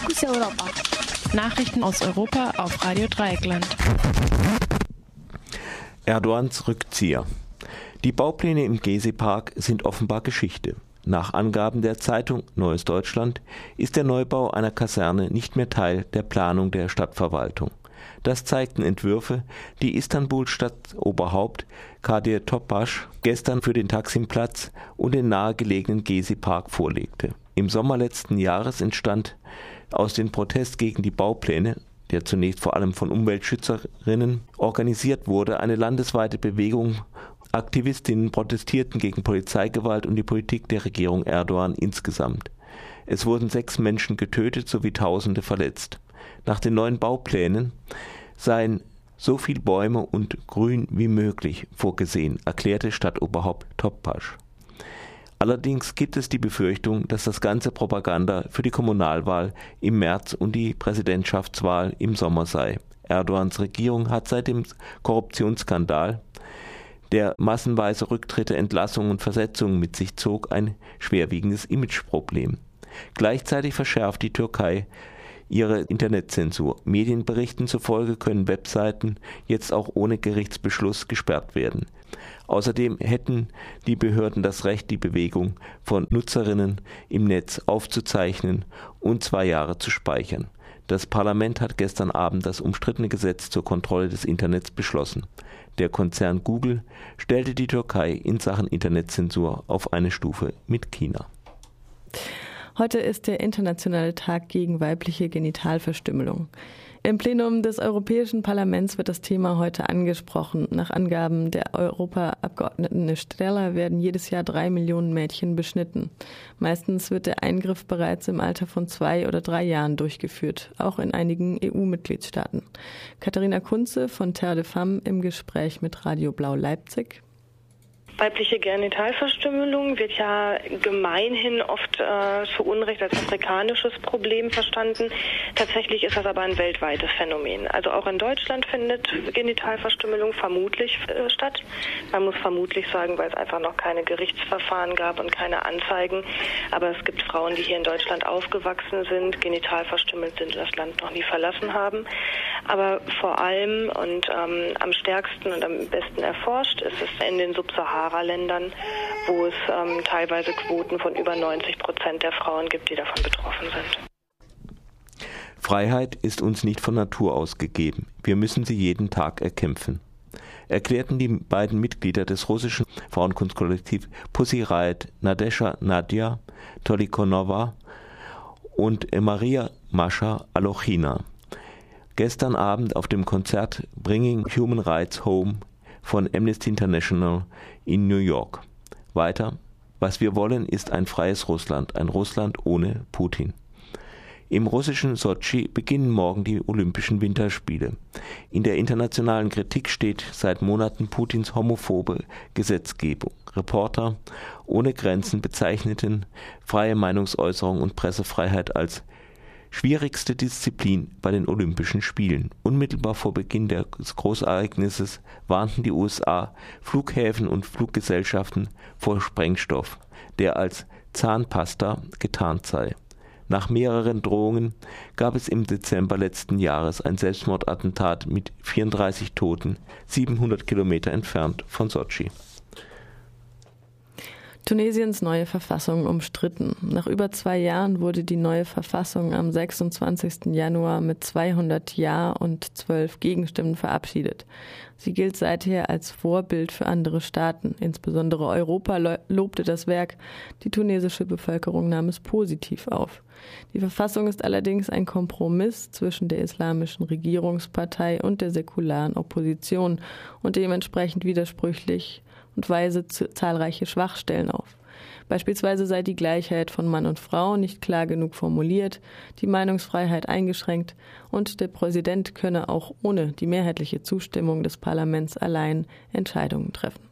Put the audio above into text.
Fokus Europa. Nachrichten aus Europa auf Radio Dreieckland. Erdogans Rückzieher. Die Baupläne im Gezi-Park sind offenbar Geschichte. Nach Angaben der Zeitung Neues Deutschland ist der Neubau einer Kaserne nicht mehr Teil der Planung der Stadtverwaltung. Das zeigten Entwürfe, die Istanbul-Stadtoberhaupt Kadir Topbaş gestern für den Taksimplatz und den nahegelegenen Gezi-Park vorlegte. Im Sommer letzten Jahres entstand aus dem Protest gegen die Baupläne, der zunächst vor allem von Umweltschützerinnen organisiert wurde, eine landesweite Bewegung Aktivistinnen protestierten gegen Polizeigewalt und die Politik der Regierung Erdogan insgesamt. Es wurden sechs Menschen getötet sowie Tausende verletzt. Nach den neuen Bauplänen seien so viel Bäume und Grün wie möglich vorgesehen, erklärte Stadtoberhaupt Toppasch. Allerdings gibt es die Befürchtung, dass das ganze Propaganda für die Kommunalwahl im März und die Präsidentschaftswahl im Sommer sei. Erdogans Regierung hat seit dem Korruptionsskandal der massenweise Rücktritte, Entlassungen und Versetzungen mit sich zog, ein schwerwiegendes Imageproblem. Gleichzeitig verschärft die Türkei ihre Internetzensur. Medienberichten zufolge können Webseiten jetzt auch ohne Gerichtsbeschluss gesperrt werden. Außerdem hätten die Behörden das Recht, die Bewegung von Nutzerinnen im Netz aufzuzeichnen und zwei Jahre zu speichern. Das Parlament hat gestern Abend das umstrittene Gesetz zur Kontrolle des Internets beschlossen. Der Konzern Google stellte die Türkei in Sachen Internetzensur auf eine Stufe mit China. Heute ist der internationale Tag gegen weibliche Genitalverstümmelung. Im Plenum des Europäischen Parlaments wird das Thema heute angesprochen. Nach Angaben der Europaabgeordneten Estrella werden jedes Jahr drei Millionen Mädchen beschnitten. Meistens wird der Eingriff bereits im Alter von zwei oder drei Jahren durchgeführt, auch in einigen EU-Mitgliedstaaten. Katharina Kunze von Terre de Femme im Gespräch mit Radio Blau Leipzig. Weibliche Genitalverstümmelung wird ja gemeinhin oft äh, zu Unrecht als afrikanisches Problem verstanden. Tatsächlich ist das aber ein weltweites Phänomen. Also auch in Deutschland findet Genitalverstümmelung vermutlich äh, statt. Man muss vermutlich sagen, weil es einfach noch keine Gerichtsverfahren gab und keine Anzeigen. Aber es gibt Frauen, die hier in Deutschland aufgewachsen sind, genital verstümmelt sind, das Land noch nie verlassen haben. Aber vor allem und ähm, am stärksten und am besten erforscht ist es in den Subsahara-Ländern, wo es ähm, teilweise Quoten von über 90 Prozent der Frauen gibt, die davon betroffen sind. Freiheit ist uns nicht von Natur aus gegeben. Wir müssen sie jeden Tag erkämpfen. Erklärten die beiden Mitglieder des russischen Frauenkunstkollektivs Pussy Riot Nadesha Nadia Tolikonova und Maria Mascha Alochina gestern Abend auf dem Konzert Bringing Human Rights Home von Amnesty International in New York. Weiter, was wir wollen, ist ein freies Russland, ein Russland ohne Putin. Im russischen Sotschi beginnen morgen die Olympischen Winterspiele. In der internationalen Kritik steht seit Monaten Putins homophobe Gesetzgebung. Reporter ohne Grenzen bezeichneten freie Meinungsäußerung und Pressefreiheit als schwierigste Disziplin bei den Olympischen Spielen. Unmittelbar vor Beginn des Großereignisses warnten die USA Flughäfen und Fluggesellschaften vor Sprengstoff, der als Zahnpasta getarnt sei. Nach mehreren Drohungen gab es im Dezember letzten Jahres ein Selbstmordattentat mit 34 Toten, 700 Kilometer entfernt von Sochi. Tunesiens neue Verfassung umstritten. Nach über zwei Jahren wurde die neue Verfassung am 26. Januar mit 200 Ja und 12 Gegenstimmen verabschiedet. Sie gilt seither als Vorbild für andere Staaten. Insbesondere Europa lobte das Werk. Die tunesische Bevölkerung nahm es positiv auf. Die Verfassung ist allerdings ein Kompromiss zwischen der islamischen Regierungspartei und der säkularen Opposition und dementsprechend widersprüchlich und weise zahlreiche Schwachstellen auf. Beispielsweise sei die Gleichheit von Mann und Frau nicht klar genug formuliert, die Meinungsfreiheit eingeschränkt und der Präsident könne auch ohne die mehrheitliche Zustimmung des Parlaments allein Entscheidungen treffen.